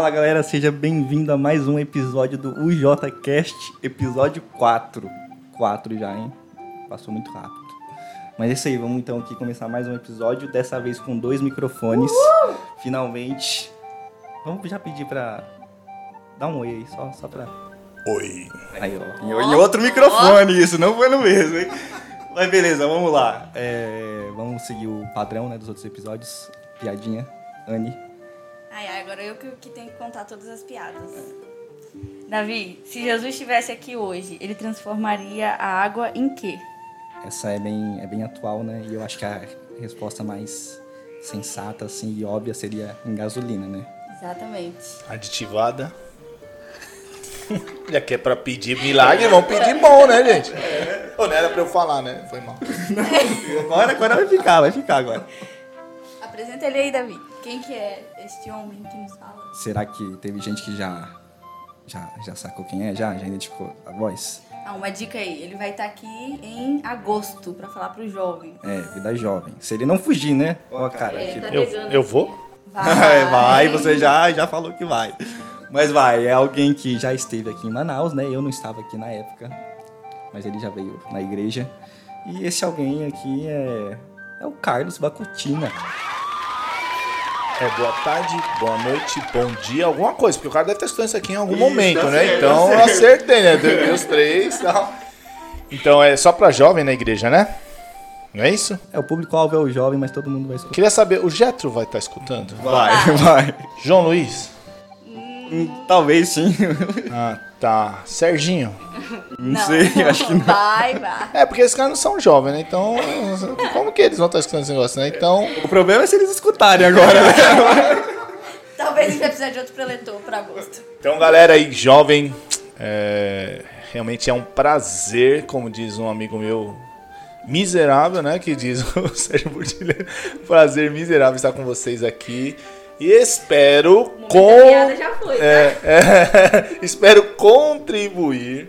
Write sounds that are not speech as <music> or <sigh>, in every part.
Fala galera, seja bem-vindo a mais um episódio do UJCast, episódio 4. 4 já, hein? Passou muito rápido. Mas é isso aí, vamos então aqui começar mais um episódio, dessa vez com dois microfones. Uhul! Finalmente. Vamos já pedir pra dar um oi aí, só, só pra. Oi. Aí, ó. Em, em outro microfone, isso, não foi no mesmo, hein? Mas beleza, vamos lá. É, vamos seguir o padrão né, dos outros episódios. Piadinha, Anne. Ai, ai, agora eu que, que tenho que contar todas as piadas. Davi, se Jesus estivesse aqui hoje, ele transformaria a água em quê? Essa é bem, é bem atual, né? E eu acho que a resposta mais sensata assim, e óbvia seria em gasolina, né? Exatamente. Aditivada. <laughs> Já que é pra pedir milagre, vamos pedir bom, né, gente? Ou não era pra eu falar, né? Foi mal. agora, agora vai ficar, vai ficar agora. Apresenta ele aí, Davi. Quem que é este homem que nos fala? Será que teve gente que já, já, já sacou quem é? Já? Já identificou a voz? Ah, uma dica aí, ele vai estar aqui em agosto para falar para os jovens. É, vida jovem. Se ele não fugir, né? Ó, cara, É, tá Eu, eu vou? <laughs> Vai, vai, você já, já falou que vai. Mas vai, é alguém que já esteve aqui em Manaus, né? Eu não estava aqui na época, mas ele já veio na igreja. E esse alguém aqui é, é o Carlos Bacotina. É boa tarde, boa noite, bom dia, alguma coisa, porque o cara deve estar estudando isso aqui em algum Isso, momento, tá né? certo, então tá eu acertei, né? Deu os três e tal. Então é só pra jovem na igreja, né? Não é isso? É, o público-alvo é o jovem, mas todo mundo vai escutar. Queria saber, o Getro vai estar escutando? Vai, <laughs> vai. João Luiz? Hum, Talvez sim. Ah, tá. Serginho? Não, sei, <laughs> acho que não. Vai, vai. É, porque esses caras não são jovens, né? Então, como que eles vão estar escutando esse negócio, né? Então, O problema é se eles escutarem agora, né? <laughs> Talvez a gente vai precisar de outro preletor para agosto. então galera aí, jovem, é, realmente é um prazer, como diz um amigo meu, miserável, né? Que diz <laughs> o Sérgio Burtilheiro. Prazer miserável estar com vocês aqui. E espero com... piada já foi, tá? É, é, <laughs> espero contribuir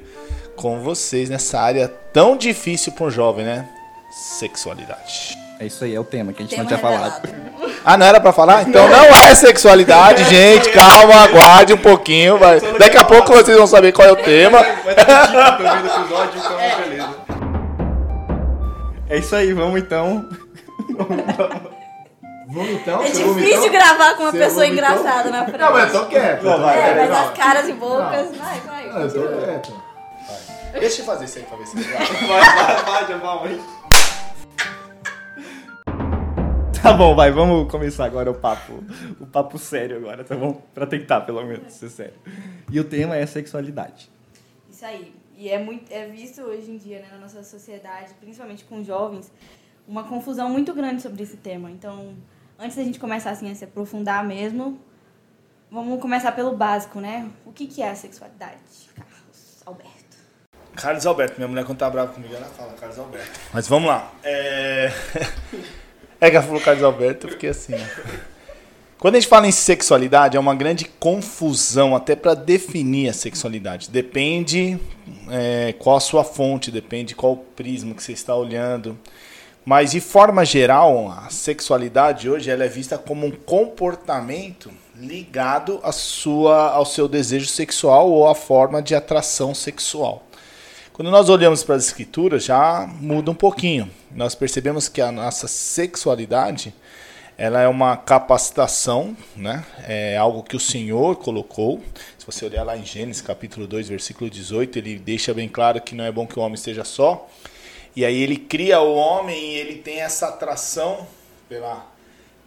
com vocês nessa área tão difícil para um jovem, né? Sexualidade. É isso aí, é o tema que a gente Tema não tinha falado. Ah, não era pra falar? Então não é sexualidade, <laughs> gente. Calma, aguarde um pouquinho. Vai. Daqui a pouco vocês vão saber qual é o tema. Vai dar <laughs> episódio, então beleza. É isso aí, vamos então. Vamos então? É difícil gravar com uma pessoa engraçada na frente. Não, mas eu tô quieto. Não, vai, É, vai, mas as caras e bocas. Vai, vai. eu tô quieto. Deixa eu fazer isso aí pra ver se <laughs> vai. Vai, vai, vai, já vamos aí. Tá bom, vai, vamos começar agora o papo. O papo sério agora, tá bom? Pra tentar, pelo menos, ser sério. E o tema é sexualidade. Isso aí. E é, muito, é visto hoje em dia né, na nossa sociedade, principalmente com jovens, uma confusão muito grande sobre esse tema. Então, antes da gente começar assim, a se aprofundar mesmo, vamos começar pelo básico, né? O que, que é a sexualidade, Carlos Alberto? Carlos Alberto, minha mulher quando tá brava comigo, ela fala Carlos Alberto. Mas vamos lá. É, <laughs> é que ela falou Carlos Alberto, eu fiquei assim. ó. Quando a gente fala em sexualidade, é uma grande confusão até para definir a sexualidade. Depende é, qual a sua fonte, depende qual o prisma que você está olhando. Mas de forma geral, a sexualidade hoje ela é vista como um comportamento ligado à sua, ao seu desejo sexual ou à forma de atração sexual. Quando nós olhamos para as escrituras, já muda um pouquinho. Nós percebemos que a nossa sexualidade ela é uma capacitação, né? é algo que o Senhor colocou. Se você olhar lá em Gênesis capítulo 2, versículo 18, ele deixa bem claro que não é bom que o homem esteja só. E aí ele cria o homem e ele tem essa atração pela,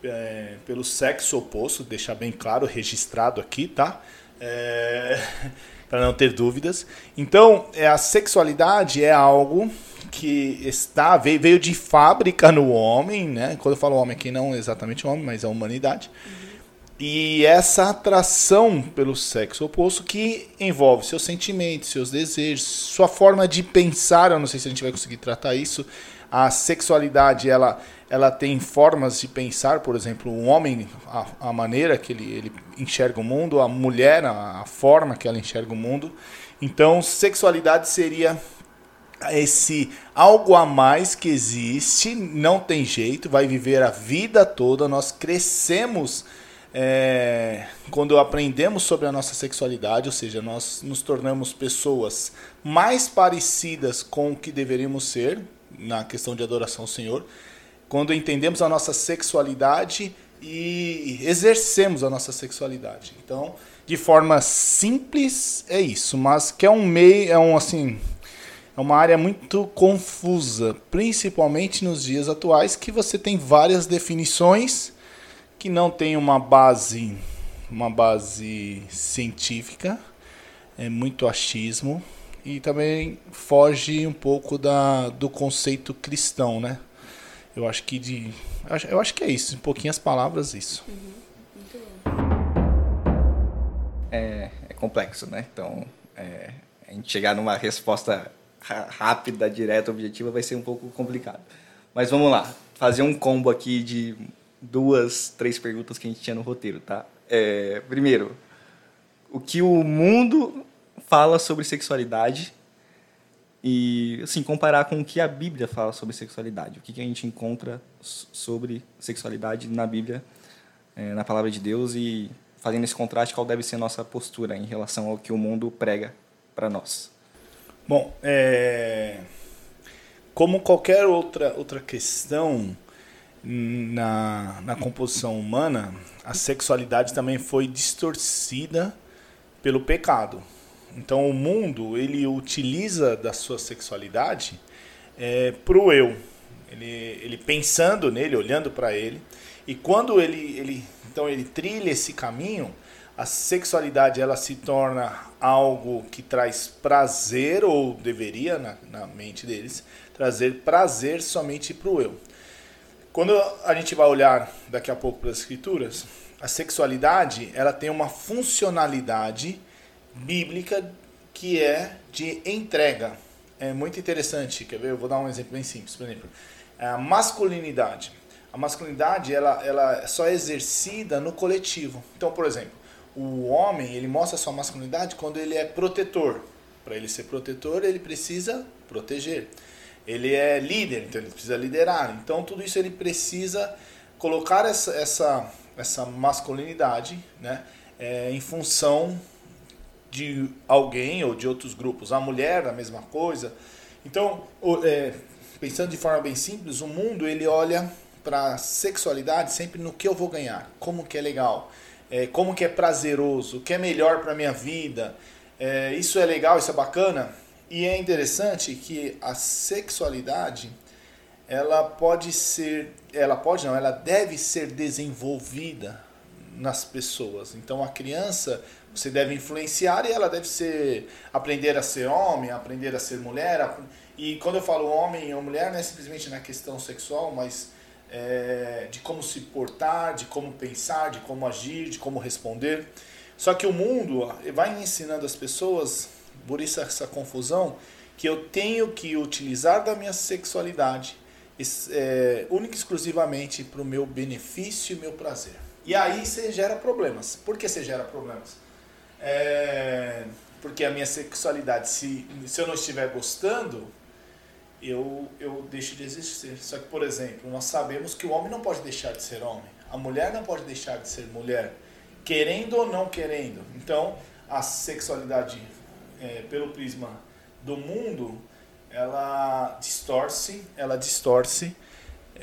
é, pelo sexo oposto, deixar bem claro, registrado aqui, tá? É, <laughs> para não ter dúvidas. Então, é, a sexualidade é algo que está veio, de fábrica no homem, né? Quando eu falo homem aqui, não exatamente homem, mas a humanidade. E essa atração pelo sexo oposto que envolve seus sentimentos, seus desejos, sua forma de pensar. Eu não sei se a gente vai conseguir tratar isso. A sexualidade ela, ela tem formas de pensar, por exemplo, o homem, a, a maneira que ele, ele enxerga o mundo, a mulher, a, a forma que ela enxerga o mundo. Então, sexualidade seria esse algo a mais que existe, não tem jeito, vai viver a vida toda. Nós crescemos é, quando aprendemos sobre a nossa sexualidade, ou seja, nós nos tornamos pessoas mais parecidas com o que deveríamos ser na questão de adoração ao Senhor, quando entendemos a nossa sexualidade e exercemos a nossa sexualidade. Então, de forma simples é isso, mas que é um meio, é um assim, é uma área muito confusa, principalmente nos dias atuais, que você tem várias definições que não tem uma base, uma base científica, é muito achismo e também foge um pouco da, do conceito cristão, né? Eu acho que de, eu acho que é isso, em pouquinhas palavras isso. Uhum. É, é complexo, né? Então, é, a gente chegar numa resposta rápida, direta, objetiva vai ser um pouco complicado. Mas vamos lá, fazer um combo aqui de duas, três perguntas que a gente tinha no roteiro, tá? É, primeiro, o que o mundo fala sobre sexualidade e, assim, comparar com o que a Bíblia fala sobre sexualidade. O que, que a gente encontra sobre sexualidade na Bíblia, é, na Palavra de Deus e fazendo esse contraste, qual deve ser a nossa postura em relação ao que o mundo prega para nós. Bom, é... como qualquer outra, outra questão, na, na composição humana, a sexualidade também foi distorcida pelo pecado. Então o mundo ele utiliza da sua sexualidade é, para o eu, ele, ele pensando nele, olhando para ele, e quando ele, ele então ele trilha esse caminho, a sexualidade ela se torna algo que traz prazer ou deveria na, na mente deles trazer prazer somente para o eu. Quando a gente vai olhar daqui a pouco para as escrituras, a sexualidade ela tem uma funcionalidade bíblica que é de entrega. É muito interessante, quer ver? Eu vou dar um exemplo bem simples, por exemplo, a masculinidade. A masculinidade ela, ela é só exercida no coletivo. Então, por exemplo, o homem ele mostra sua masculinidade quando ele é protetor. Para ele ser protetor, ele precisa proteger ele é líder, então ele precisa liderar. Então tudo isso ele precisa colocar essa, essa, essa masculinidade né, é, em função de alguém ou de outros grupos. A mulher, a mesma coisa. Então, é, pensando de forma bem simples, o mundo ele olha para a sexualidade sempre no que eu vou ganhar, como que é legal, é, como que é prazeroso, o que é melhor para minha vida. É, isso é legal, isso é bacana. E é interessante que a sexualidade ela pode ser, ela pode não, ela deve ser desenvolvida nas pessoas. Então a criança você deve influenciar e ela deve ser aprender a ser homem, aprender a ser mulher. E quando eu falo homem ou mulher, não é simplesmente na questão sexual, mas é, de como se portar, de como pensar, de como agir, de como responder. Só que o mundo vai ensinando as pessoas por isso essa confusão, que eu tenho que utilizar da minha sexualidade é, única e exclusivamente para o meu benefício e meu prazer. E aí você gera problemas. Por que você gera problemas? É, porque a minha sexualidade, se, se eu não estiver gostando, eu, eu deixo de existir. Só que, por exemplo, nós sabemos que o homem não pode deixar de ser homem, a mulher não pode deixar de ser mulher, querendo ou não querendo. Então, a sexualidade é, pelo prisma do mundo, ela distorce, ela distorce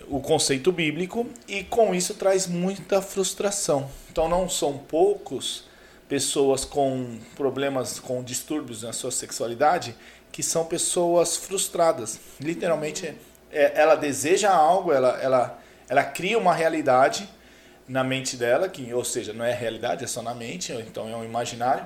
o conceito bíblico e com isso traz muita frustração. Então não são poucos pessoas com problemas, com distúrbios na sua sexualidade que são pessoas frustradas. Literalmente, é, ela deseja algo, ela, ela, ela cria uma realidade na mente dela, que, ou seja, não é realidade, é só na mente, então é um imaginário,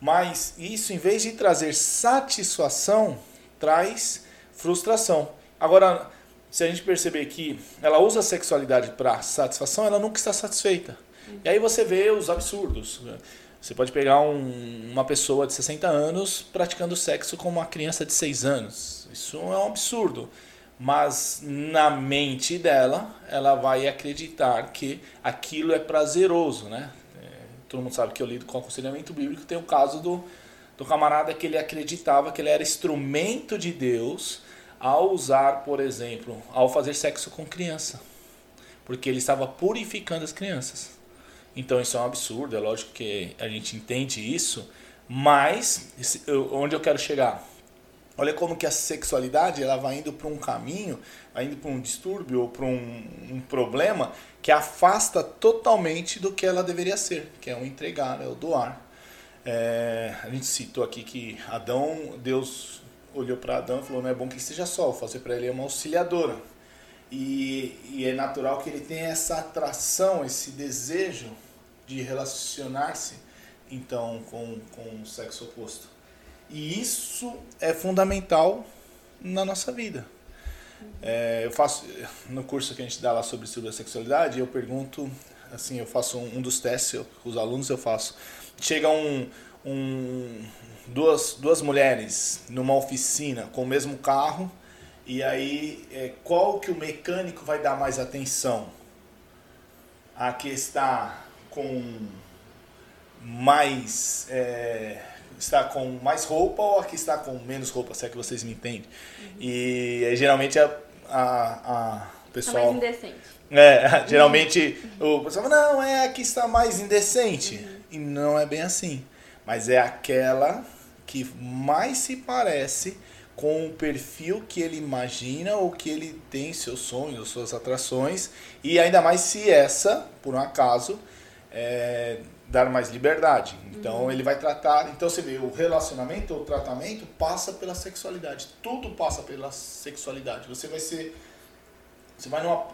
mas isso, em vez de trazer satisfação, traz frustração. Agora, se a gente perceber que ela usa a sexualidade para satisfação, ela nunca está satisfeita. E aí você vê os absurdos. Você pode pegar um, uma pessoa de 60 anos praticando sexo com uma criança de 6 anos. Isso é um absurdo. Mas na mente dela, ela vai acreditar que aquilo é prazeroso, né? Todo mundo sabe que eu lido com aconselhamento bíblico, tem o caso do, do camarada que ele acreditava que ele era instrumento de Deus ao usar, por exemplo, ao fazer sexo com criança. Porque ele estava purificando as crianças. Então isso é um absurdo, é lógico que a gente entende isso, mas onde eu quero chegar? Olha como que a sexualidade ela vai indo para um caminho, vai indo para um distúrbio ou para um, um, problema que afasta totalmente do que ela deveria ser, que é o entregar, é o doar. É, a gente citou aqui que Adão, Deus olhou para Adão e falou: não é bom que seja só, vou fazer para ele uma auxiliadora. E, e é natural que ele tenha essa atração, esse desejo de relacionar-se então com, com o sexo oposto. E isso é fundamental na nossa vida. É, eu faço no curso que a gente dá lá sobre estudo da sexualidade, eu pergunto assim, eu faço um, um dos testes eu, com os alunos eu faço. Chega um, um duas, duas mulheres numa oficina com o mesmo carro e aí é, qual que o mecânico vai dar mais atenção? A que está com mais é, está com mais roupa ou a que está com menos roupa, se é que vocês me entendem. Uhum. E geralmente a, a, a pessoal. Está mais indecente. É, <laughs> geralmente uhum. o pessoal fala, não, é a que está mais indecente. Uhum. E não é bem assim. Mas é aquela que mais se parece com o perfil que ele imagina ou que ele tem seus sonhos, suas atrações. E ainda mais se essa, por um acaso, é, dar mais liberdade. Então uhum. ele vai tratar. Então você vê, o relacionamento, o tratamento passa pela sexualidade. Tudo passa pela sexualidade. Você vai ser. Você vai numa.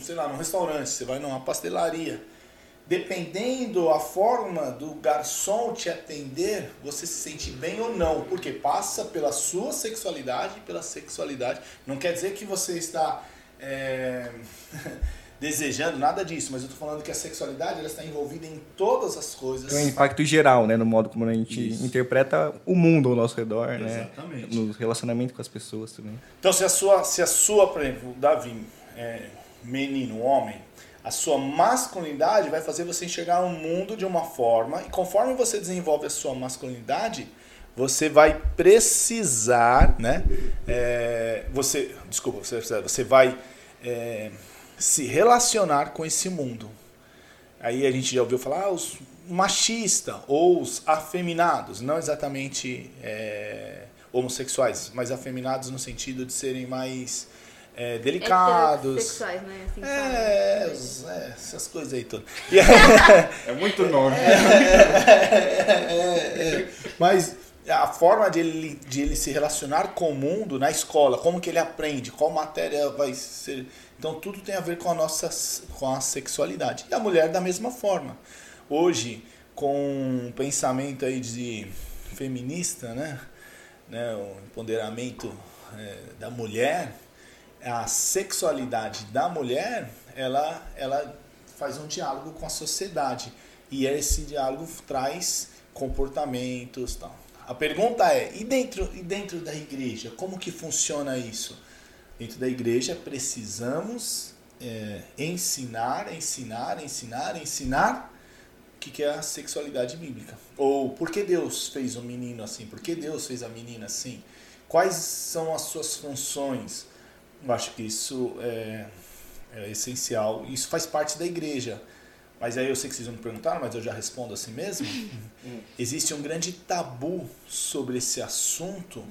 sei lá, num restaurante, você vai numa pastelaria. Dependendo a forma do garçom te atender, você se sente bem ou não. Porque passa pela sua sexualidade e pela sexualidade. Não quer dizer que você está. É... <laughs> desejando nada disso, mas eu estou falando que a sexualidade ela está envolvida em todas as coisas. Tem um impacto geral, né, no modo como a gente Isso. interpreta o mundo ao nosso redor, né, Exatamente. né, no relacionamento com as pessoas também. Então, se a sua, se a sua, por exemplo, Davi, é menino, homem, a sua masculinidade vai fazer você enxergar o mundo de uma forma e conforme você desenvolve a sua masculinidade, você vai precisar, né? É, você, desculpa, você, você vai é, se relacionar com esse mundo. Aí a gente já ouviu falar ah, os machistas ou os afeminados, não exatamente é, homossexuais, mas afeminados no sentido de serem mais é, delicados. Sexuais, né? Assim, é, é, essas coisas aí todas. é muito nome. <laughs> É, é, é, mas a forma de ele, de ele se relacionar com o mundo na escola, como que ele aprende, qual matéria vai ser então tudo tem a ver com a nossa com a sexualidade. E a mulher da mesma forma. Hoje, com o pensamento aí de feminista, né, né o empoderamento é, da mulher, a sexualidade da mulher, ela ela faz um diálogo com a sociedade e esse diálogo traz comportamentos, tal. A pergunta é: e dentro e dentro da igreja, como que funciona isso? dentro da igreja precisamos é, ensinar, ensinar, ensinar, ensinar o que, que é a sexualidade bíblica. Ou por que Deus fez o menino assim? Por que Deus fez a menina assim? Quais são as suas funções? Eu acho que isso é, é essencial. Isso faz parte da igreja. Mas aí eu sei que vocês vão me perguntar, mas eu já respondo assim mesmo. Existe um grande tabu sobre esse assunto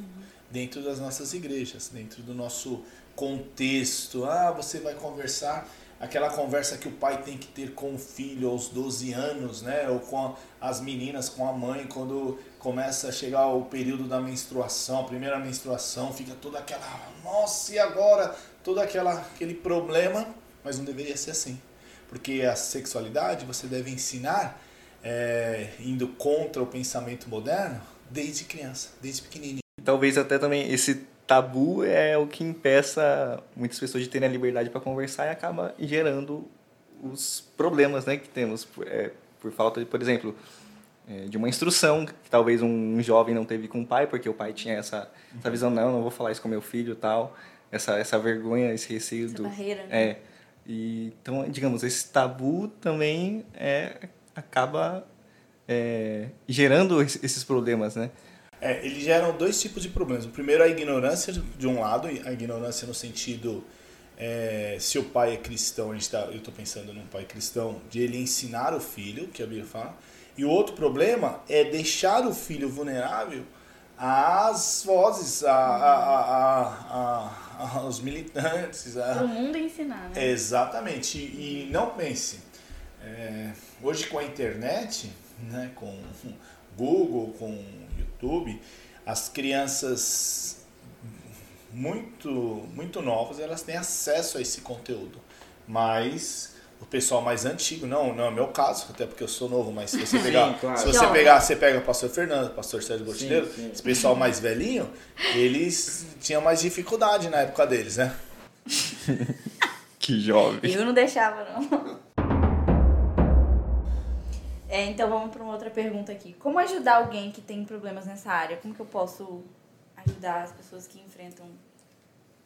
dentro das nossas igrejas, dentro do nosso contexto. Ah, você vai conversar aquela conversa que o pai tem que ter com o filho aos 12 anos, né? Ou com as meninas, com a mãe, quando começa a chegar o período da menstruação, a primeira menstruação, fica toda aquela, nossa, e agora? Todo aquela, aquele problema, mas não deveria ser assim. Porque a sexualidade você deve ensinar é, indo contra o pensamento moderno desde criança, desde pequenininho. Talvez até também esse tabu é o que impeça muitas pessoas de terem a liberdade para conversar e acaba gerando os problemas né, que temos é, por falta de, por exemplo, é, de uma instrução que talvez um jovem não teve com o pai, porque o pai tinha essa, essa visão, não, não vou falar isso com meu filho tal, essa, essa vergonha, esse receio essa do... barreira, né? É. E, então, digamos, esse tabu também é, acaba é, gerando esses problemas, né? É, eles geram dois tipos de problemas. O primeiro é a ignorância, de um lado, a ignorância no sentido é, se o pai é cristão, a gente tá, eu estou pensando num pai cristão, de ele ensinar o filho, que a Bíblia fala. E o outro problema é deixar o filho vulnerável às vozes, a, a, a, aos militantes. Para o mundo ensinar, né? Exatamente. E, e não pense, é, hoje com a internet, né, com <laughs> Google, com YouTube, as crianças muito, muito novas, elas têm acesso a esse conteúdo. Mas o pessoal mais antigo, não, não é meu caso, até porque eu sou novo, mas se você <laughs> pegar, sim, claro. se você pegar, você pega o pastor Fernando, o pastor Sérgio Botineiro, esse pessoal mais velhinho, eles tinham mais dificuldade na época deles, né? <laughs> que jovem. Eu não deixava, não. É, então vamos para uma outra pergunta aqui. Como ajudar alguém que tem problemas nessa área? Como que eu posso ajudar as pessoas que enfrentam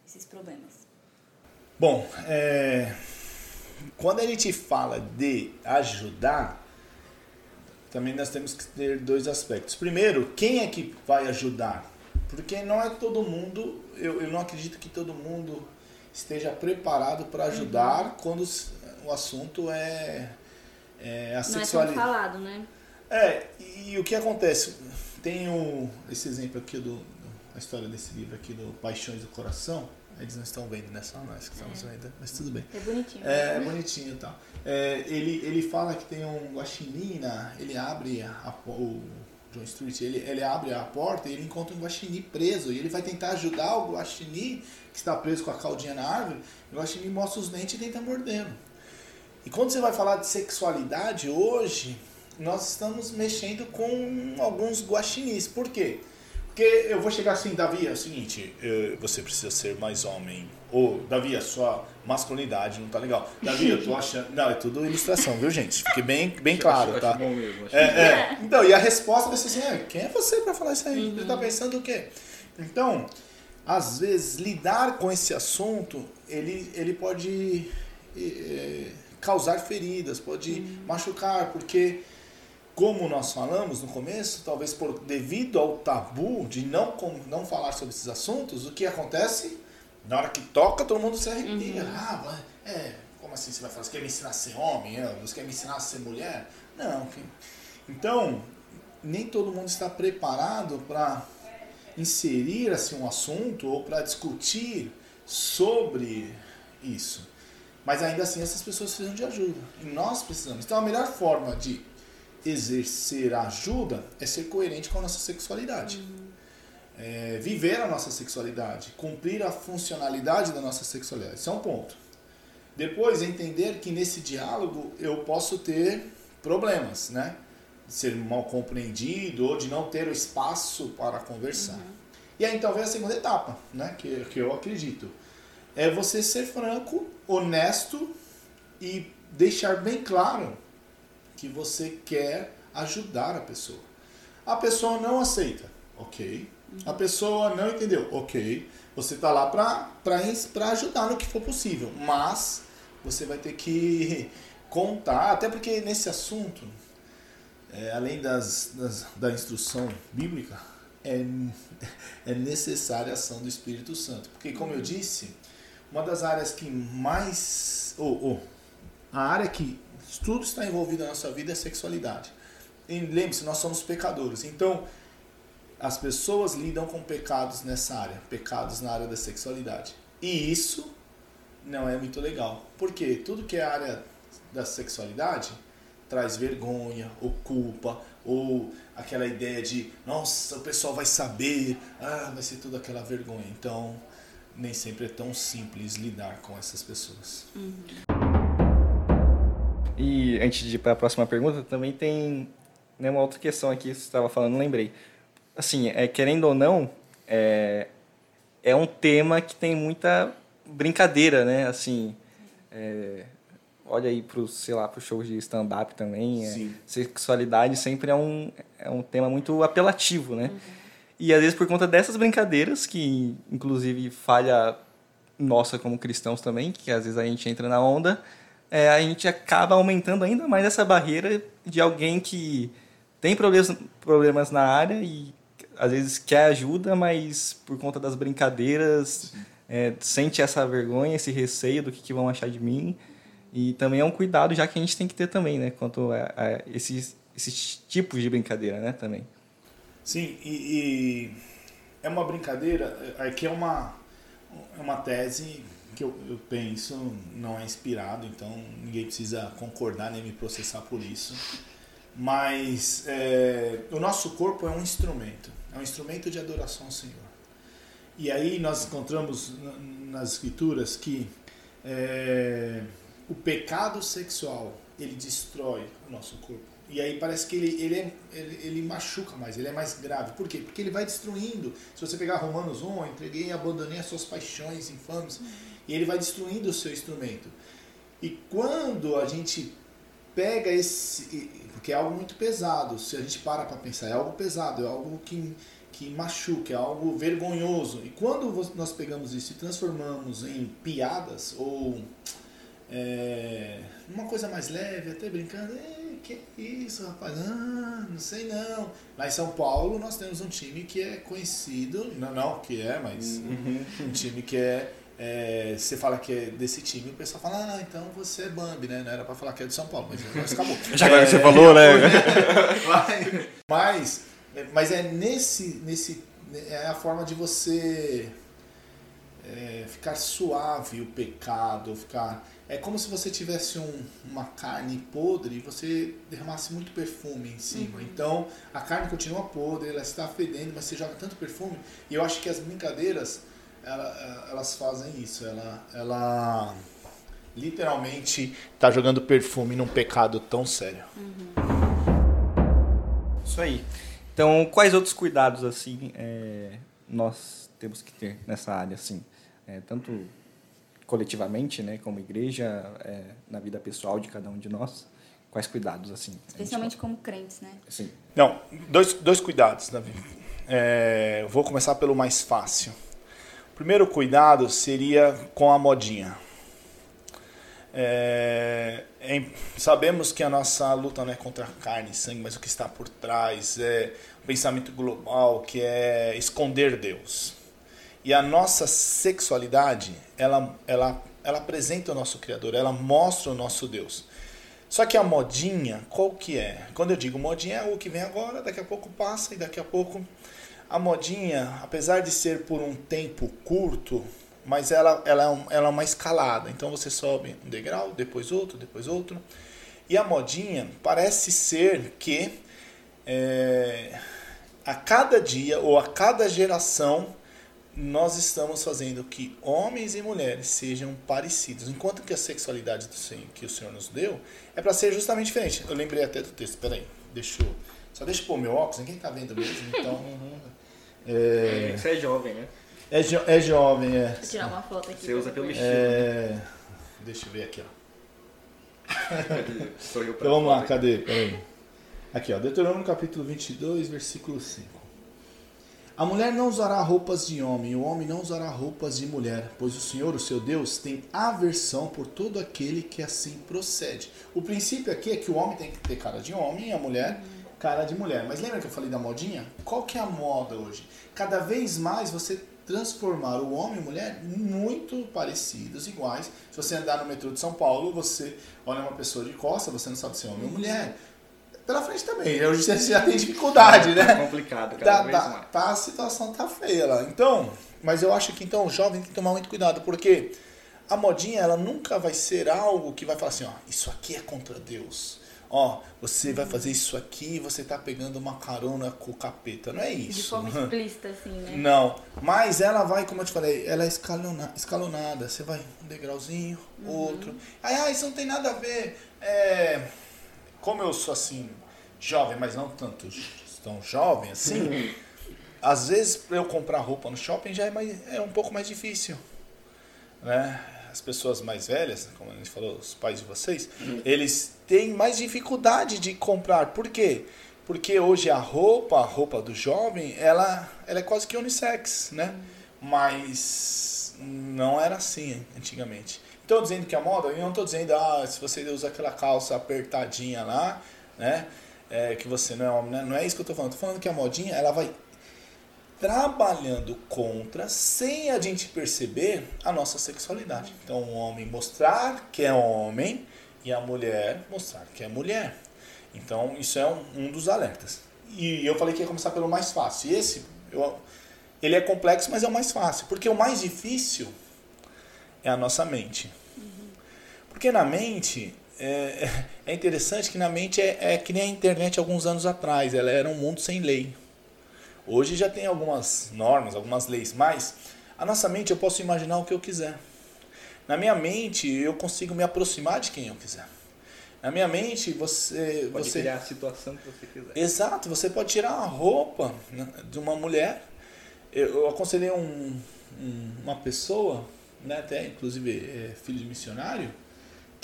esses problemas? Bom, é, quando a gente fala de ajudar, também nós temos que ter dois aspectos. Primeiro, quem é que vai ajudar? Porque não é todo mundo, eu, eu não acredito que todo mundo esteja preparado para ajudar uhum. quando o assunto é, é a sexualidade. Não é falado, né? É, e, e o que acontece? Tem o, esse exemplo aqui do, a história desse livro aqui do Paixões do Coração. Eles não estão vendo, né? Só nós que estamos é. vendo, mas tudo bem. É bonitinho. É, é bonitinho e tal. É, ele, ele fala que tem um guaxinim, ele abre a, o John Street, ele, ele abre a porta e ele encontra um guaxinim preso. E ele vai tentar ajudar o guaxinim, que está preso com a caldinha na árvore. O guaxinim mostra os dentes e tenta mordendo. E quando você vai falar de sexualidade hoje, nós estamos mexendo com alguns guaxinins. Por quê? Porque eu vou chegar assim, Davi, é o seguinte, você precisa ser mais homem. Ou, Davi, a sua masculinidade não tá legal. Davi, eu tô <laughs> achando. Não, é tudo ilustração, viu, gente? Fique bem, bem claro, tá? bom mesmo, é, é. Então, e a resposta vai ser assim: é, quem é você para falar isso aí? Uhum. Você tá pensando o quê? Então, às vezes, lidar com esse assunto, ele, ele pode é, causar feridas, pode uhum. machucar, porque como nós falamos no começo, talvez por devido ao tabu de não, não falar sobre esses assuntos, o que acontece? Na hora que toca, todo mundo se arrepia. Uhum. Ah, é, como assim você vai falar? Você quer me ensinar a ser homem? É, você quer me ensinar a ser mulher? Não. Então, nem todo mundo está preparado para inserir assim, um assunto ou para discutir sobre isso. Mas ainda assim, essas pessoas precisam de ajuda. E nós precisamos. Então, a melhor forma de exercer ajuda é ser coerente com a nossa sexualidade. Uhum. É, viver a nossa sexualidade, cumprir a funcionalidade da nossa sexualidade. Isso é um ponto. Depois, entender que nesse diálogo eu posso ter problemas, né? De ser mal compreendido ou de não ter o espaço para conversar. Uhum. E aí então vem a segunda etapa, né? Que, que eu acredito. É você ser franco, honesto e deixar bem claro que você quer ajudar a pessoa. A pessoa não aceita, ok. A pessoa não entendeu, ok. Você está lá para ajudar no que for possível, mas você vai ter que <laughs> contar, até porque nesse assunto, é, além das, das, da instrução bíblica, é, <laughs> é necessária a ação do Espírito Santo. Porque, como eu disse, uma das áreas que mais. Ou, ou a área que tudo está envolvido na nossa vida é sexualidade. Lembre-se, nós somos pecadores. Então, as pessoas lidam com pecados nessa área, pecados na área da sexualidade. E isso não é muito legal. Porque tudo que é área da sexualidade traz vergonha, ou culpa, ou aquela ideia de, nossa, o pessoal vai saber, ah, vai ser tudo aquela vergonha. Então, nem sempre é tão simples lidar com essas pessoas. Uhum. E antes de ir para a próxima pergunta, também tem né, uma outra questão aqui que você estava falando, lembrei. Assim, é, querendo ou não, é, é um tema que tem muita brincadeira, né? Assim, é, olha aí para sei lá, para shows de stand-up também. É, sexualidade sempre é um, é um tema muito apelativo, né? Uhum. E às vezes por conta dessas brincadeiras, que inclusive falha nossa como cristãos também, que às vezes a gente entra na onda, é, a gente acaba aumentando ainda mais essa barreira de alguém que tem problemas, problemas na área e às vezes quer ajuda, mas por conta das brincadeiras é, sente essa vergonha, esse receio do que, que, vão achar de mim. E também é um cuidado já que a gente tem que ter também, né? Quanto a, a esses, esses tipos de brincadeira, né? Também. Sim, e, e é uma brincadeira, aqui é, é uma, é uma tese que eu, eu, penso não é inspirado, então ninguém precisa concordar nem me processar por isso. Mas é, o nosso corpo é um instrumento, é um instrumento de adoração ao Senhor. E aí nós encontramos nas escrituras que é, o pecado sexual ele destrói o nosso corpo. E aí parece que ele, ele, é, ele, ele, machuca mais, ele é mais grave. Por quê? Porque ele vai destruindo. Se você pegar Romanos 1, eu entreguei e abandonei as suas paixões infames. E ele vai destruindo o seu instrumento. E quando a gente pega esse. Porque é algo muito pesado, se a gente para para pensar, é algo pesado, é algo que, que machuca, é algo vergonhoso. E quando nós pegamos isso e transformamos em piadas ou é, uma coisa mais leve, até brincando, que isso, rapaz? Ah, não sei não. Lá em São Paulo nós temos um time que é conhecido, não, não que é, mas uhum. um time que é é, você fala que é desse time, o pessoal fala, ah, então você é Bambi, né? Não era pra falar que é de São Paulo, mas agora acabou. <laughs> Já agora é, você falou, né? <laughs> mas, mas é nesse, nesse. É a forma de você é, ficar suave o pecado, ficar. É como se você tivesse um, uma carne podre e você derramasse muito perfume em cima. Uhum. Então a carne continua podre, ela está fedendo, mas você joga tanto perfume. E eu acho que as brincadeiras ela, elas fazem isso. Ela, ela literalmente está jogando perfume num pecado tão sério. Uhum. Isso aí. Então, quais outros cuidados assim é, nós temos que ter nessa área, assim, é, tanto coletivamente, né, como igreja, é, na vida pessoal de cada um de nós? Quais cuidados assim? Especialmente como crentes, né? Sim. Não, dois, dois cuidados, Davi. É, vou começar pelo mais fácil. Primeiro cuidado seria com a modinha. É, é, sabemos que a nossa luta não é contra carne e sangue, mas o que está por trás é o pensamento global, que é esconder Deus. E a nossa sexualidade, ela, ela, ela apresenta o nosso Criador, ela mostra o nosso Deus. Só que a modinha, qual que é? Quando eu digo modinha, é o que vem agora, daqui a pouco passa e daqui a pouco a modinha, apesar de ser por um tempo curto, mas ela, ela, é, um, ela é uma escalada. Então você sobe um degrau, depois outro, depois outro. E a modinha parece ser que é, a cada dia ou a cada geração nós estamos fazendo que homens e mulheres sejam parecidos. Enquanto que a sexualidade do que o Senhor nos deu é para ser justamente diferente. Eu lembrei até do texto, peraí, deixa eu, só deixa eu pôr meu óculos, ninguém tá vendo mesmo, então. <laughs> É... Você é jovem, né? É, jo é jovem, é. Vou tirar uma foto aqui. Você usa pelo estilo. É... Né? Deixa eu ver aqui, ó. <laughs> então vamos lá, cadê? Peraí. Aqui, ó. Deuteronômio capítulo 22, versículo 5. A mulher não usará roupas de homem, o homem não usará roupas de mulher, pois o Senhor, o seu Deus, tem aversão por todo aquele que assim procede. O princípio aqui é que o homem tem que ter cara de homem e a mulher cara de mulher. Mas lembra que eu falei da modinha? Qual que é a moda hoje? Cada vez mais você transformar o homem e a mulher muito parecidos, iguais. Se você andar no metrô de São Paulo, você olha uma pessoa de costa, você não sabe se é homem ou mulher. Pela frente também, hoje você já tem dificuldade, né? É complicado, cada tá, vez tá, mais. Tá, a situação tá feia lá. Então, mas eu acho que então o jovem tem que tomar muito cuidado, porque a modinha ela nunca vai ser algo que vai falar assim, ó, isso aqui é contra Deus ó, você vai fazer isso aqui e você tá pegando uma carona com o capeta. Não é isso. De forma explícita, assim, né? Não. Mas ela vai, como eu te falei, ela é escalona, escalonada. Você vai um degrauzinho, uhum. outro. Aí, ah, isso não tem nada a ver. É, como eu sou assim, jovem, mas não tanto tão jovem assim. <laughs> às vezes, para eu comprar roupa no shopping já é, mais, é um pouco mais difícil. Né? As pessoas mais velhas, como a gente falou, os pais de vocês, uhum. eles têm mais dificuldade de comprar. Por quê? Porque hoje a roupa, a roupa do jovem, ela, ela é quase que unissex, né? Mas não era assim antigamente. Estou dizendo que a moda, eu não estou dizendo, ah, se você usa aquela calça apertadinha lá, né? É, que você não é homem, né? não é isso que eu estou falando. Estou falando que a modinha, ela vai trabalhando contra, sem a gente perceber, a nossa sexualidade. Então, o homem mostrar que é homem e a mulher mostrar que é mulher. Então, isso é um, um dos alertas. E eu falei que ia começar pelo mais fácil. E esse, eu, ele é complexo, mas é o mais fácil. Porque o mais difícil é a nossa mente. Porque na mente, é, é interessante que na mente é, é que nem a internet alguns anos atrás. Ela era um mundo sem lei. Hoje já tem algumas normas, algumas leis, mas a nossa mente eu posso imaginar o que eu quiser. Na minha mente eu consigo me aproximar de quem eu quiser. Na minha mente você Pode você criar a situação que você quiser. Exato, você pode tirar a roupa né, de uma mulher. Eu, eu aconselhei um, um- uma pessoa, né, até inclusive é, filho de missionário,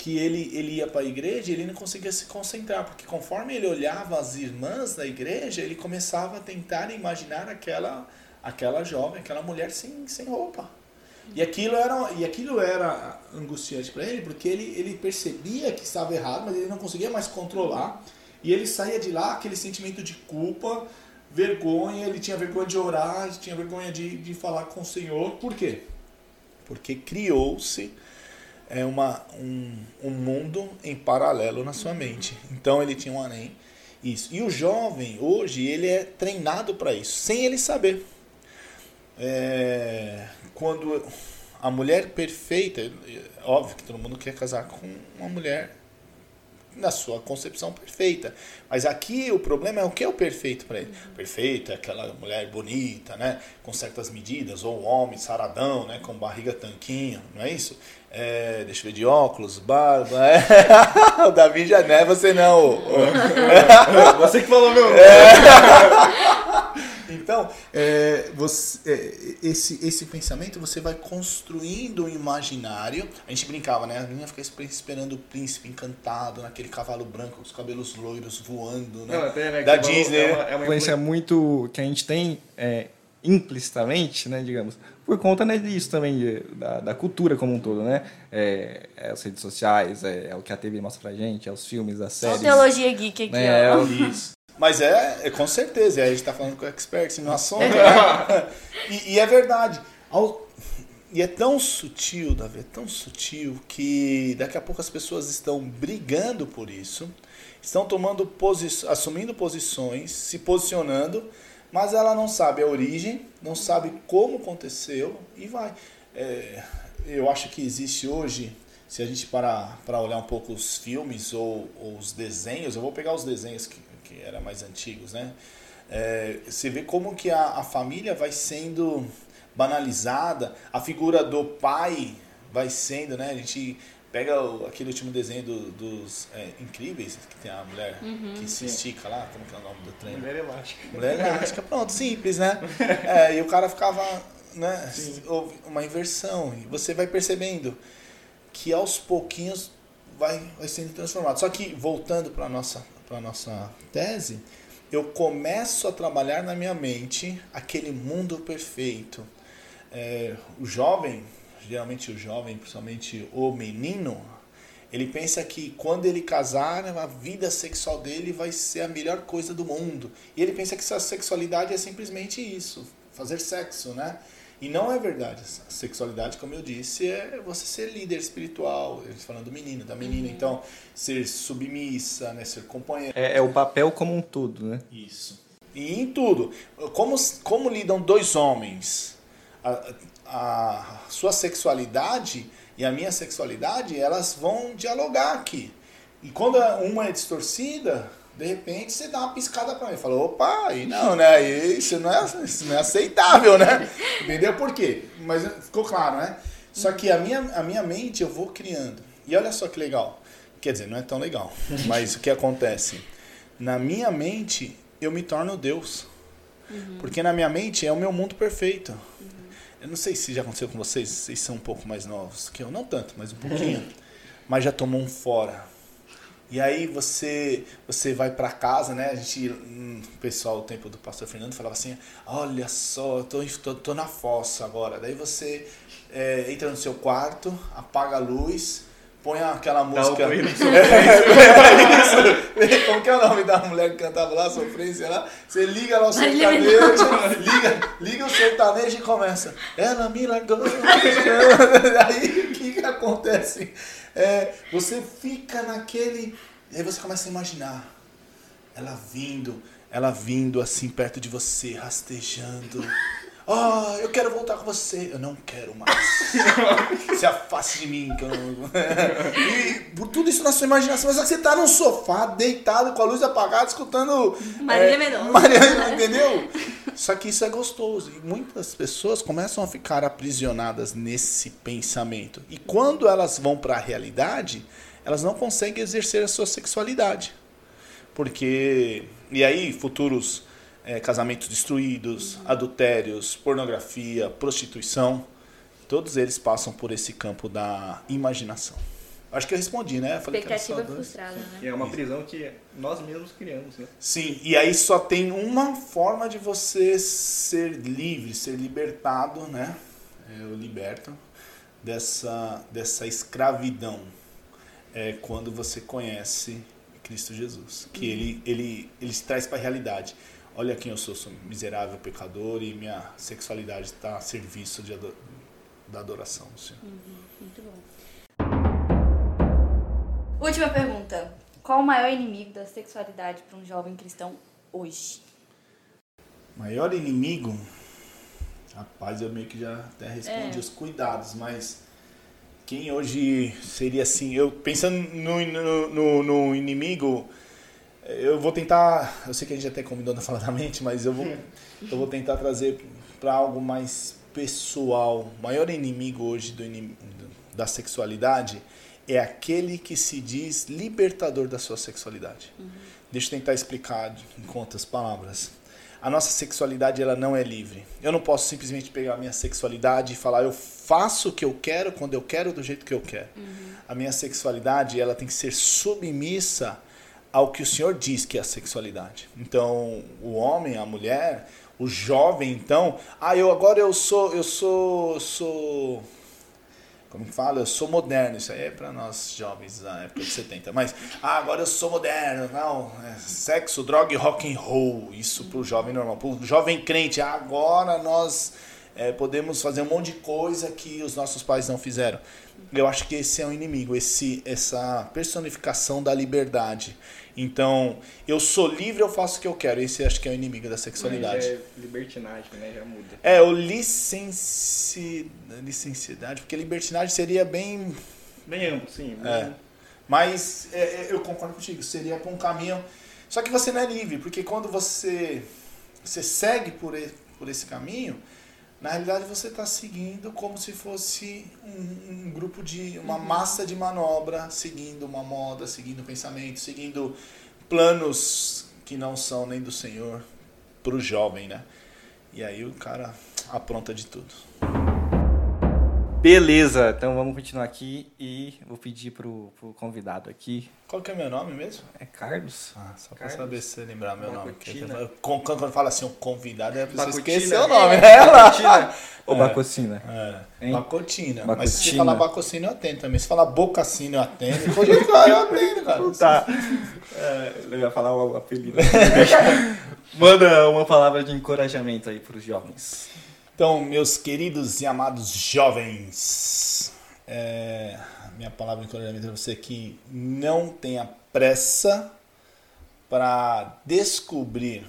que ele, ele ia para a igreja ele não conseguia se concentrar, porque conforme ele olhava as irmãs da igreja, ele começava a tentar imaginar aquela, aquela jovem, aquela mulher sem, sem roupa. E aquilo era, e aquilo era angustiante para ele, porque ele, ele percebia que estava errado, mas ele não conseguia mais controlar. E ele saía de lá aquele sentimento de culpa, vergonha, ele tinha vergonha de orar, ele tinha vergonha de, de falar com o Senhor. Por quê? Porque criou-se é uma, um, um mundo em paralelo na sua mente. Então ele tinha um aném. Isso. E o jovem, hoje, ele é treinado para isso, sem ele saber. É, quando a mulher perfeita, óbvio que todo mundo quer casar com uma mulher na sua concepção perfeita. Mas aqui o problema é o que é o perfeito para ele. Perfeito é aquela mulher bonita, né, com certas medidas, ou homem saradão, né, com barriga tanquinho, não é isso? É, deixa eu ver de óculos, barba. É. <laughs> o Davi já não é você não. <laughs> Você que falou meu <laughs> Então, é, você, é, esse, esse pensamento você vai construindo um imaginário. A gente brincava, né? A menina fica esper- esperando o príncipe encantado naquele cavalo branco com os cabelos loiros voando, né? Não, até, né, da que Disney. É uma, é uma influência muito que a gente tem é, implicitamente, né, digamos, por conta né, disso também, de- da, da cultura como um todo, né? É, é as redes sociais, é, é o que a TV mostra pra gente, é os filmes, as séries. Teologia geek aqui, É, ó. o- Mas é, é com certeza, e aí a gente tá falando com expert no assunto, né? e, e é verdade. Ao- e é tão sutil, Davi, é tão sutil que daqui a pouco as pessoas estão brigando por isso, estão tomando posi assumindo posições, se posicionando, mas ela não sabe a origem, não sabe como aconteceu e vai. É, eu acho que existe hoje, se a gente parar para olhar um pouco os filmes ou, ou os desenhos, eu vou pegar os desenhos que, que eram mais antigos, né? É, você vê como que a, a família vai sendo banalizada, a figura do pai vai sendo, né? A gente pega o- aquele último desenho do- dos é, Incríveis, que tem a mulher que se estica lá, como que é o nome do treino? Mulher elástica. Mulher elástica, pronto, simples, né? <laughs> É, e o cara ficava, né? houve Uma inversão. E você vai percebendo que aos pouquinhos vai, vai sendo transformado. Só que, voltando para a nossa, pra nossa tese, eu começo a trabalhar na minha mente aquele mundo perfeito. É, o jovem, geralmente o jovem, principalmente o menino, ele pensa que quando ele casar, a vida sexual dele vai ser a melhor coisa do mundo. E ele pensa que essa sexualidade é simplesmente isso, fazer sexo, né? E não é verdade. A sexualidade, como eu disse, é você ser líder espiritual. Eles falando do menino, da menina. Então, ser submissa, né? ser companheira. É, é o papel como um todo, né? Isso. E em tudo. Como, como lidam dois homens? A, a sua sexualidade e a minha sexualidade, elas vão dialogar aqui. E quando uma é distorcida, de repente você dá uma piscada para mim. Fala, opa, aí não, né? Isso não, é, isso não é aceitável, né? <laughs> Entendeu por quê? Mas ficou claro, né? Só que a minha, a minha mente eu vou criando. E olha só que legal. Quer dizer, não é tão legal. <laughs> Mas o que acontece? Na minha mente, eu me torno Deus. Porque na minha mente é o meu mundo perfeito. Eu não sei se já aconteceu com vocês, vocês são um pouco mais novos que eu, não tanto, mas um pouquinho. <laughs> mas já tomou um fora. E aí você você vai para casa, né? A gente, hum, o pessoal, o tempo do pastor Fernando falava assim: "Olha só, tô, tô, tô na fossa agora". Daí você é, entra no seu quarto, apaga a luz, põe aquela Dá o música. <laughs> É, Como que é o nome da mulher que cantava lá, sofrência lá? Você liga lá o sertanejo, liga, liga o sertanejo e começa. Ela me largou. <laughs> Aí o que, que acontece? É, você fica naquele. E aí você começa a imaginar. Ela vindo, ela vindo assim perto de você, rastejando. Oh, eu quero voltar com você. Eu não quero mais. <laughs> Se afaste de mim. Que eu não... e por tudo isso na sua imaginação. Só que você tá num sofá, deitado, com a luz apagada, escutando. Marília é, Mendonça. Marília, entendeu? Só que isso é gostoso. E muitas pessoas começam a ficar aprisionadas nesse pensamento. E quando elas vão para a realidade, elas não conseguem exercer a sua sexualidade. Porque. E aí, futuros é, casamentos destruídos, adultérios, pornografia, prostituição, todos eles passam por esse campo da imaginação. Acho que eu respondi, né? Eu falei Expectativa frustrada, né? E é uma prisão que nós mesmos criamos, né? Sim, e aí só tem uma forma de você ser livre, ser libertado, né? É, Eu liberto dessa, dessa escravidão. É quando você conhece Cristo Jesus. Que ele, ele, ele se traz para a realidade. Olha quem eu sou, sou miserável pecador e minha sexualidade está a serviço de da adoração do Senhor. Muito bom. Última pergunta. Qual o maior inimigo da sexualidade para um jovem cristão hoje? Maior inimigo, rapaz, eu meio que já até respondi É. os cuidados, mas quem hoje seria assim, eu pensando no, no, no- no inimigo, eu vou tentar, eu sei que a gente até combinou na fala da mente, mas eu vou, eu vou tentar trazer para algo mais pessoal. O maior inimigo hoje do, da sexualidade é aquele que se diz libertador da sua sexualidade. Deixa eu tentar explicar em quantas palavras. A nossa sexualidade ela não é livre. Eu não posso simplesmente pegar a minha sexualidade e falar eu faço o que eu quero quando eu quero do jeito que eu quero. A minha sexualidade ela tem que ser submissa ao que o Senhor diz que é a sexualidade. Então, o homem, a mulher, o jovem, então, ah, eu agora eu sou, eu sou, sou como fala? Eu sou moderno. Isso aí é para nós jovens da época de 70. Mas, ah, agora eu sou moderno. Não, é sexo, droga e rock and roll. Isso pro jovem normal. Pro jovem crente, agora nós é, podemos fazer um monte de coisa que os nossos pais não fizeram. Eu acho que esse é o inimigo, esse, essa personificação da liberdade. Então, eu sou livre, eu faço o que eu quero. Esse acho que é o inimigo da sexualidade. Já é libertinagem, né? Já muda. É, o licenci... licenciedade, porque libertinagem seria bem. Bem amplo, sim. bem- É. Mas é, é, eu concordo contigo, seria para um caminho. Só que você não é livre, porque quando você, você segue por, por esse caminho, na realidade você está seguindo como se fosse um, um grupo de. uma massa de manobra, seguindo uma moda, seguindo pensamento, seguindo planos que não são nem do Senhor para o jovem, né? E aí o cara apronta de tudo. Beleza, então vamos continuar aqui e vou pedir pro, pro convidado aqui. Qual que é meu nome mesmo? É Carlos? Ah, só pra Carlos saber se você lembrar meu nome. Bacotina. porque eu- Quando quando fala assim, um convidado, é pra você Bacotina. esquecer o nome. É, né? Bacotina ou <laughs> Bacocina? É, Hein? bacotina. Mas se você Bacotina. falar bacocina, eu atendo também. Se falar bocacina, eu atendo. Ficar, eu atendo, cara. Tá. É, eu ia falar o apelido. <laughs> Manda uma palavra de encorajamento aí pros jovens. Então, meus queridos e amados jovens, é, minha palavra de encorajamento é você que não tenha pressa para descobrir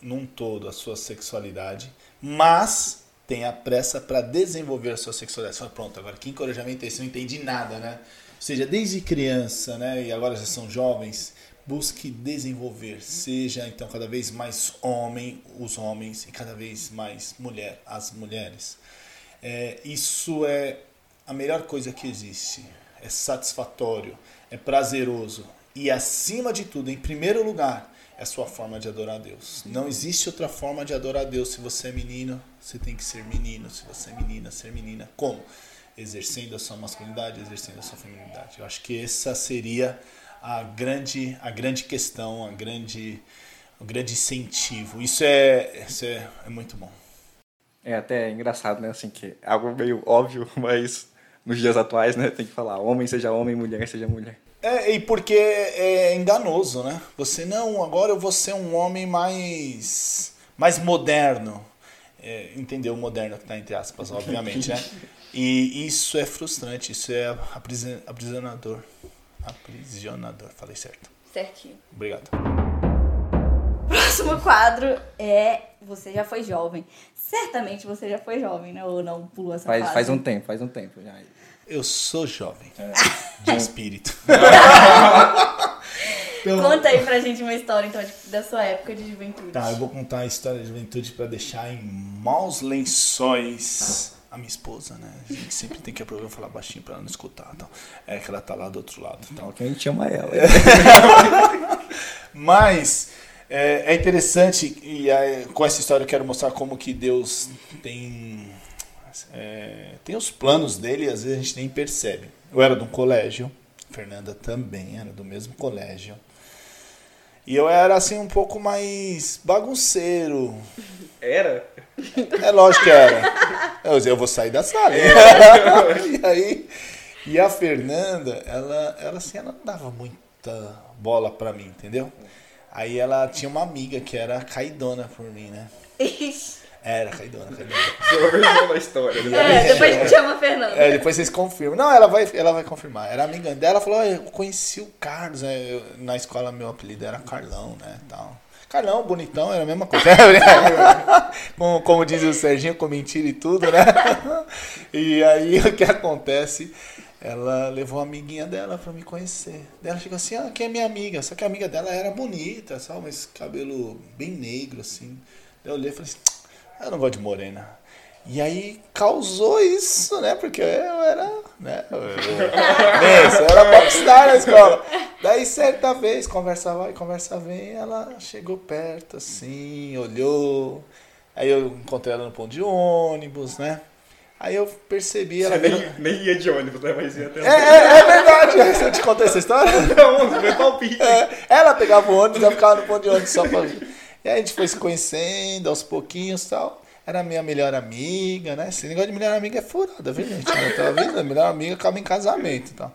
num todo a sua sexualidade, mas tenha pressa para desenvolver a sua sexualidade. Você pronto, agora que encorajamento é esse? Eu não entendi nada, né? Ou seja, desde criança, né, e agora já são jovens, busque desenvolver. Seja então cada vez mais homem, os homens, e cada vez mais mulher, as mulheres. É, isso é a melhor coisa que existe. É satisfatório, é prazeroso e, acima de tudo, em primeiro lugar, é a sua forma de adorar a Deus. Não existe outra forma de adorar a Deus. Se você é menino, você tem que ser menino. Se você é menina, ser menina. Como? Exercendo a sua masculinidade, exercendo a sua feminilidade. Eu acho que essa seria grande, a grande questão, a grande, o grande incentivo. Isso é, isso é, é muito bom. É até engraçado, né? Assim, que é algo meio óbvio, <laughs> mas nos dias atuais, né? Tem que falar homem seja homem, mulher seja mulher. É, e porque é enganoso, né? Você não, agora eu vou ser um homem mais mais moderno. É, entendeu o moderno que está entre aspas, obviamente, né? <laughs> E isso é frustrante, isso é aprisionador. Aprisionador, falei certo. Certinho. Obrigado. Próximo quadro é Você já foi jovem. Certamente você já foi jovem, né? Ou não pulou essa Faz, fase? faz um tempo, faz um tempo já. Eu sou jovem. De espírito. <laughs> <laughs> Então- Conta aí pra gente uma história, então, da sua época de juventude. Tá, eu vou contar a história de juventude para deixar em maus lençóis a minha esposa, né? A gente sempre tem que aproveitar e falar baixinho para ela não escutar. Então, é que ela tá lá do outro lado. Então. Que a gente chama ela. <laughs> Mas é, é interessante e é, com essa história eu quero mostrar como que Deus tem é, tem os planos dele e às vezes a gente nem percebe. Eu era de um colégio, Fernanda também era do mesmo colégio. E eu era assim um pouco mais bagunceiro. Era? É lógico que era. Eu, eu vou sair da sala. <laughs> e aí, e a Fernanda, ela, ela assim, ela não dava muita bola pra mim, entendeu? Aí ela tinha uma amiga que era caidona por mim, né? Ixi. Era caidona, caidona. Sua versão da história. É, depois a gente chama a Fernanda. É, depois vocês confirmam. Não, ela vai, ela vai confirmar. Era amiga dela, ela falou, "Olha, eu conheci o Carlos, né? Eu- na escola meu apelido era Carlão, né? Tal. Carlão, bonitão, era a mesma coisa. <laughs> como, como diz o Serginho, com mentira e tudo, né? <laughs> E aí o que acontece? Ela levou a amiguinha dela pra me conhecer. Daí Ela chegou assim, ah, quem é minha amiga? Só que a amiga dela era bonita, sabe? Mas cabelo bem negro, assim. Daí eu olhei e falei assim, eu não gosto de morena. E aí causou isso, né? Porque eu era, né? Eu, eu, eu era popstar na escola. Daí certa vez, conversa vai, conversa vem, ela chegou perto assim, olhou. Aí eu encontrei ela no ponto de ônibus, né? Aí eu percebi ela. Você nem, nem ia de ônibus, né? Mas ia até É, é, é verdade, se eu te contei essa história. Não, meu palpite. É, ela pegava o ônibus, eu ficava no ponto de ônibus só pra. E aí a gente foi se conhecendo aos pouquinhos e tal. Era minha melhor amiga, né? Esse negócio de melhor amiga é furada, viu, gente? Eu tava vendo, melhor amiga acaba em casamento e tal.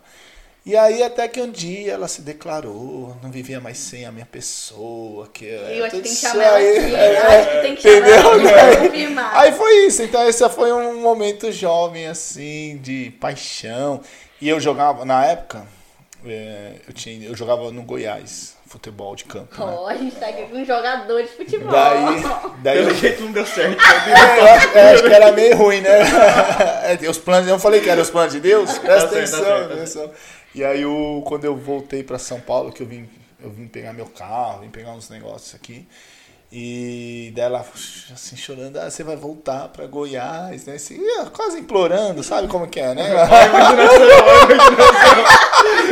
E aí até que um dia ela se declarou, não vivia mais sem a minha pessoa. Que Eu acho que tem que chamar ela aí, aqui. é, Eu acho que tem que chamar entendeu? ela aqui pra confirmar. Aí foi isso, então esse foi um momento jovem, assim, de paixão. E eu jogava, na época, é, eu, tinha, eu jogava no Goiás, futebol de campo. Né? Ó, a gente tá aqui com um jogador de futebol. Daí, daí eu, Pelo jeito não deu certo. <laughs> é, eu acho, eu acho que era meio ruim, né? <laughs> É, os planos, eu falei que eram os planos de Deus? Presta Tá certo, tá atenção, certo, tá atenção. E aí, eu, quando eu voltei pra São Paulo, que eu vim, eu vim pegar meu carro, vim pegar uns negócios aqui. E dela, assim, chorando, ah, você vai voltar pra Goiás, né? Assim, quase implorando, sabe como que é, né? <laughs>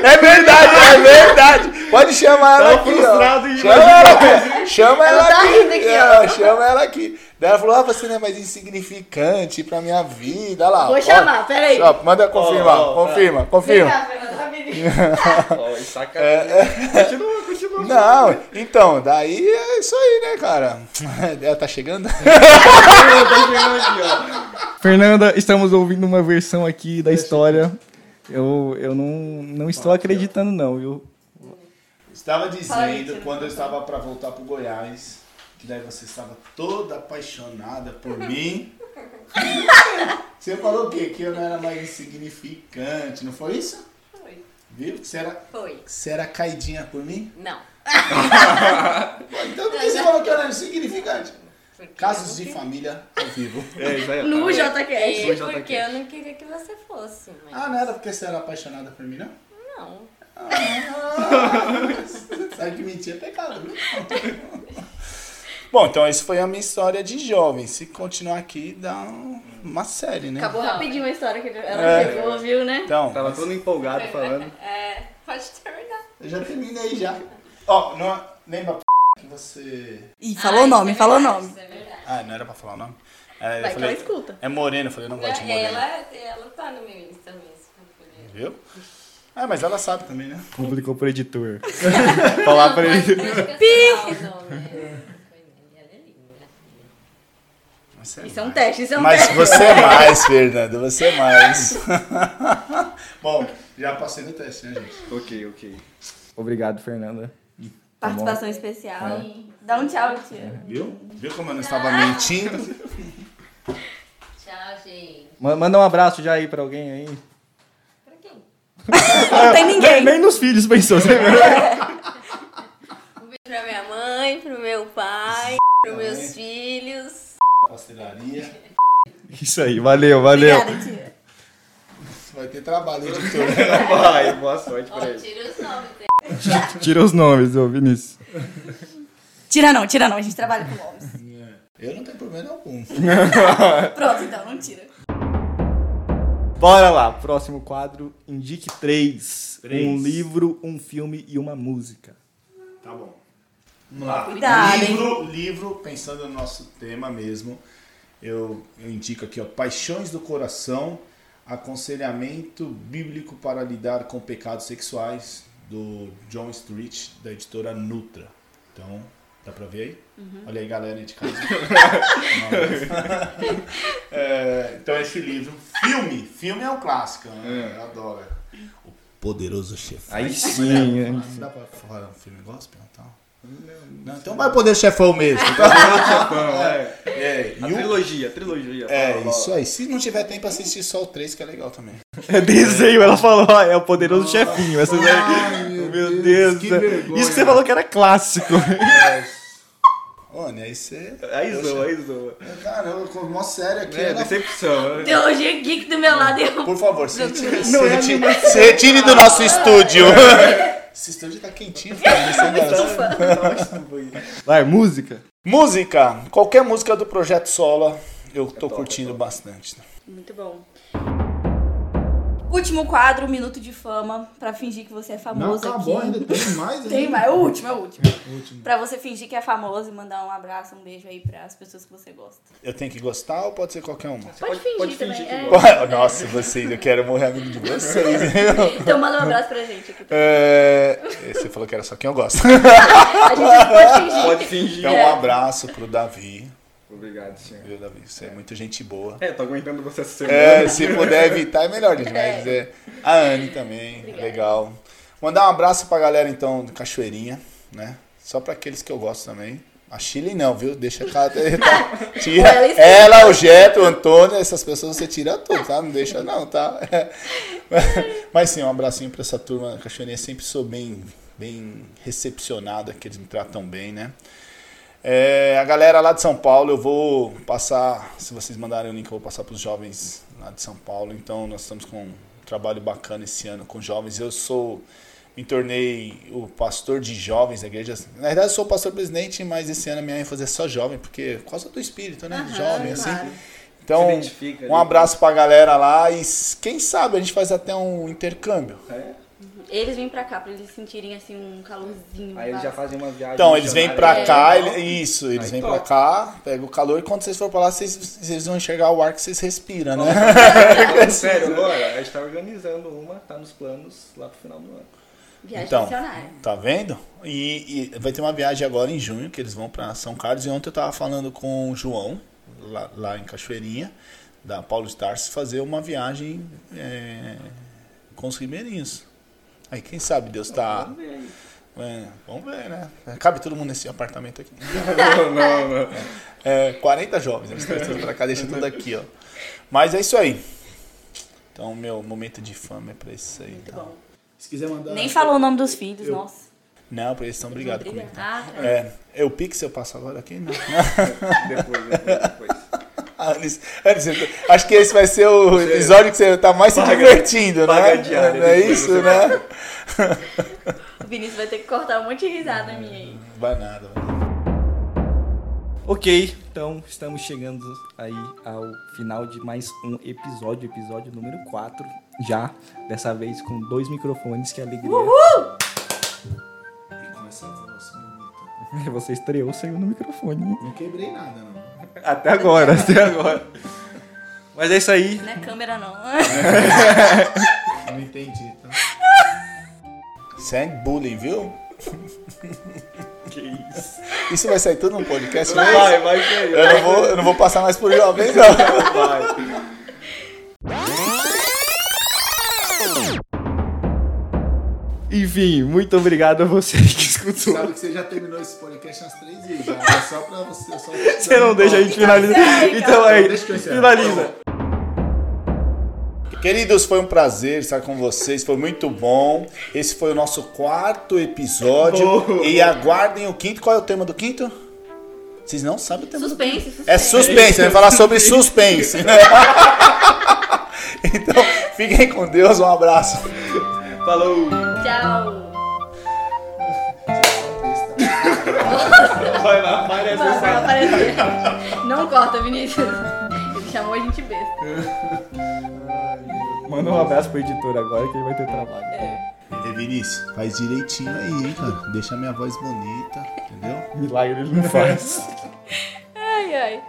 É verdade, é verdade. Pode chamar ela Tava aqui, frustrado ó. Chama ela aqui. Chama ela Ela tá aqui. rindo aqui, É, ó. Chama ela aqui. Daí ela falou, ah, você não é mais insignificante pra minha vida. Olha lá. Vou ó. chamar, peraí. Ó, manda confirmar, Ó, ó, confirma, confirma. <laughs> Ó, e sacanagem. Continua, continua. Não, então, daí é isso aí, né, cara? <laughs> Ela tá chegando? <laughs> Fernanda, estamos ouvindo uma versão aqui da história. Eu, eu não, não estou acreditando, não, viu? Estava dizendo quando eu estava para voltar pro Goiás, que daí você estava toda apaixonada por <laughs> mim. Você falou o quê? Que eu não era mais insignificante, não foi isso? Foi. Viu? Que Você era, Foi. você era caidinha por mim? Não. <laughs> Então por que você falou que eu era insignificante? Porque Casos de não família ao vivo. É, isso aí. No tô Porque eu não queria que você fosse. Mas Ah, não era porque você era apaixonada por mim, não? não. <laughs> Sabe que mentir é pecado, viu? Bom, então essa foi a minha história de jovem. Se continuar aqui, dá um- uma série, né? Acabou rapidinho a história que ela É. chegou, viu, né? Então, Tava todo empolgado falando. <laughs> É, pode terminar. eu já terminei já. <laughs> Ó, não, lembra que você... Ih, falou o nome, Ai, falou o isso é nome. Isso é verdade. Ah, não era pra falar o nome? É, eu Vai que falei, ela escuta. é morena, eu falei, eu não gosto de É, morena. ela, ela tá no meu Insta mesmo. Viu? Ah, mas ela sabe também, né? Publicou pro editor. <laughs> Falar pra ele. Pi! É. Isso é Isso é um teste, isso é um Mas teste. você é mais, <laughs> Fernando, você é mais. <laughs> Bom, já passei no teste, né, gente? Ok, ok. Obrigado, Fernanda. Tá. Participação especial. Dá um tchau, tia. Viu? Viu como eu não estava mentindo? <laughs> Tchau, gente. Ma- Manda um abraço já aí pra alguém aí. Pra quem? Não tem ninguém. Nem nos filhos pensou. você viu? Um beijo pra minha mãe, pro meu pai, pros meus Também. filhos. Pastelaria. Isso aí, valeu, valeu. Obrigada, tia. Vai ter trabalho, editor. <laughs> Vai, boa sorte pra ele. tira os nomes. hein? <laughs> Tira os nomes, ô Vinícius. Tira não, tira não. A gente trabalha com nomes. Eu não tenho problema algum. <laughs> Pronto, então, não tira. Bora lá, próximo quadro, indique três. Três. Um livro, um filme e uma música. Tá bom. Vamos lá. Cuidado, hein? livro, livro, pensando no nosso tema mesmo, eu, eu indico aqui, ó, Paixões do Coração, aconselhamento bíblico para lidar com pecados sexuais, do John Street, da editora Nutra. Então, dá pra ver aí? Uhum. Olha aí, galera aí de casa. <laughs> É, então, esse livro. Filme. Filme é um clássico, né? Eu adoro. O Poderoso Chefão. Aí sim. Não dá pra falar um filme gospel e tal? Não, então vai poder chefão mesmo. tá? É, A e o- trilogia, a trilogia. é, Fala, isso aí. Se não tiver tempo, assistir só o 3, que é legal também. É desenho, ela falou, ó, é o poderoso chefinho. Ai, meu, meu Deus. Deus, que do céu. vergonha. Isso que você falou que era clássico. Olha, aí você. Aí zoa, aí zoa. Caramba, com mó sério aqui. É, ela- decepção. Teologia geek do meu lado e eu. Por favor, se retire, se é retire- se retire do nosso estúdio. <laughs> Esse estúdio tá quentinho, é <laughs> <laughs> Vai, música. Música. Qualquer música do Projeto Sola, eu tô curtindo bastante. Muito bom. Último quadro, Minuto de Fama, pra fingir que você é famoso aqui. tem mais <laughs> Tem mais, é o último, é o último. Pra você fingir que é famoso e mandar um abraço, um beijo aí pras pessoas que você gosta. Eu tenho que gostar ou pode ser qualquer uma? Pode, fingir também. que é. gosta. <laughs> Nossa, vocês, eu quero morrer amigo de vocês. <laughs> Então manda um abraço pra gente aqui. É, você falou que era só quem eu gosto. A gente pode fingir. Pode fingir. Então, um abraço pro Davi. Obrigado, senhor. Viu, Davi? Você é muita gente boa. É, tô aguentando você essa semana. É, se puder evitar é melhor, gente. Mas é, a Anne também, legal. Mandar um abraço pra galera, então, do Cachoeirinha, né? Só pra aqueles que eu gosto também. A Chile não, viu? Deixa cá. <laughs> Tá, tira. Ela o Jeto, o Antônio, essas pessoas você tira tudo, tá? Não deixa não, tá? <laughs> Mas sim, um abracinho pra essa turma. Cachoeirinha sempre sou bem, bem recepcionado, que eles me tratam bem, né? É, a galera lá de São Paulo, eu vou passar, se vocês mandarem o link, eu vou passar para os jovens lá de São Paulo. Então, nós estamos com um trabalho bacana esse ano com jovens. Eu sou, me tornei o pastor de jovens da igreja. Na verdade, eu sou o pastor presidente, mas esse ano a minha ênfase é só jovem, porque por causa do espírito, né? Aham, jovem, assim. claro. Então, um abraço pra galera lá e quem sabe a gente faz até um intercâmbio. Eles vêm pra cá pra eles sentirem assim um calorzinho. Aí eles já fazem uma viagem. Então, eles vêm pra cá, É. ele- isso, eles Aí vêm pra cá, pega o calor e quando vocês forem pra lá, vocês, vocês vão enxergar o ar que vocês respiram, né? <laughs> Sério agora, a gente tá organizando uma, tá nos planos lá pro final do ano. Viagem Então, missionária. tá vendo? E, e vai ter uma viagem agora em junho, que eles vão pra São Carlos. E ontem eu tava falando com o João, lá, lá em Cachoeirinha, da Paulo Stars, fazer uma viagem é, com os ribeirinhos. Aí, quem sabe Deus tá... Vamos ver aí. É, vamos ver, né? Cabe todo mundo nesse apartamento aqui. <laughs> Não, não, não. É, 40 jovens, eles trazem tudo pra cá, deixa tudo aqui, ó. Mas é isso aí. Então, meu momento de fama é pra isso aí. Então. bom. Se quiser mandar. Nem falou o nome dos filhos, Eu- nossa. Não, por eles estão brigados Briga. comigo. Ah, tá. É, eu Pix eu passo agora aqui? Não. <laughs> Depois, depois, depois. Anis- Anis, acho que esse vai ser o episódio que você tá mais se Paga- divertindo, paga né? a diária, Não é isso, né? O Vinícius vai ter que cortar um monte de risada minha aí. Vai nada, vai nada. Ok, então estamos chegando aí ao final de mais um episódio, episódio número 4, já, dessa vez com dois microfones, que alegria. E começar a bonito. Você estreou o segundo microfone. Não quebrei nada, não. Até agora, até agora. Mas é isso aí. Não é câmera, não. Não entendi, tá? É bullying, viu? Que isso. Isso vai sair tudo no podcast, não é Vai, isso? vai ser. Eu não vou, eu não vou passar mais por jovens, não. Vai. Enfim, muito obrigado a você que escutou. Sabe que você já terminou esse podcast umas três vezes, já. É só pra você. Só Você não deixa a gente finalizar. Então aí, finaliza. Queridos, foi um prazer estar com vocês, foi muito bom. Esse foi o nosso quarto episódio. Boa. E aguardem o quinto. Qual é o tema do quinto? Vocês não sabem o tema do Suspense, quinto? suspense. É suspense, vai falar sobre suspense. <laughs> então, fiquem com Deus, um abraço. Falou. Tchau. Vai lá, parece Vai, vai aparecer. Não corta, Vinícius. Ele chamou a gente besta. Manda um abraço pro editor agora que ele vai ter trabalho. Ei, Vinícius, faz direitinho aí, hein, cara. Deixa a minha voz bonita, entendeu? Milagre ele não faz. Ai, ai.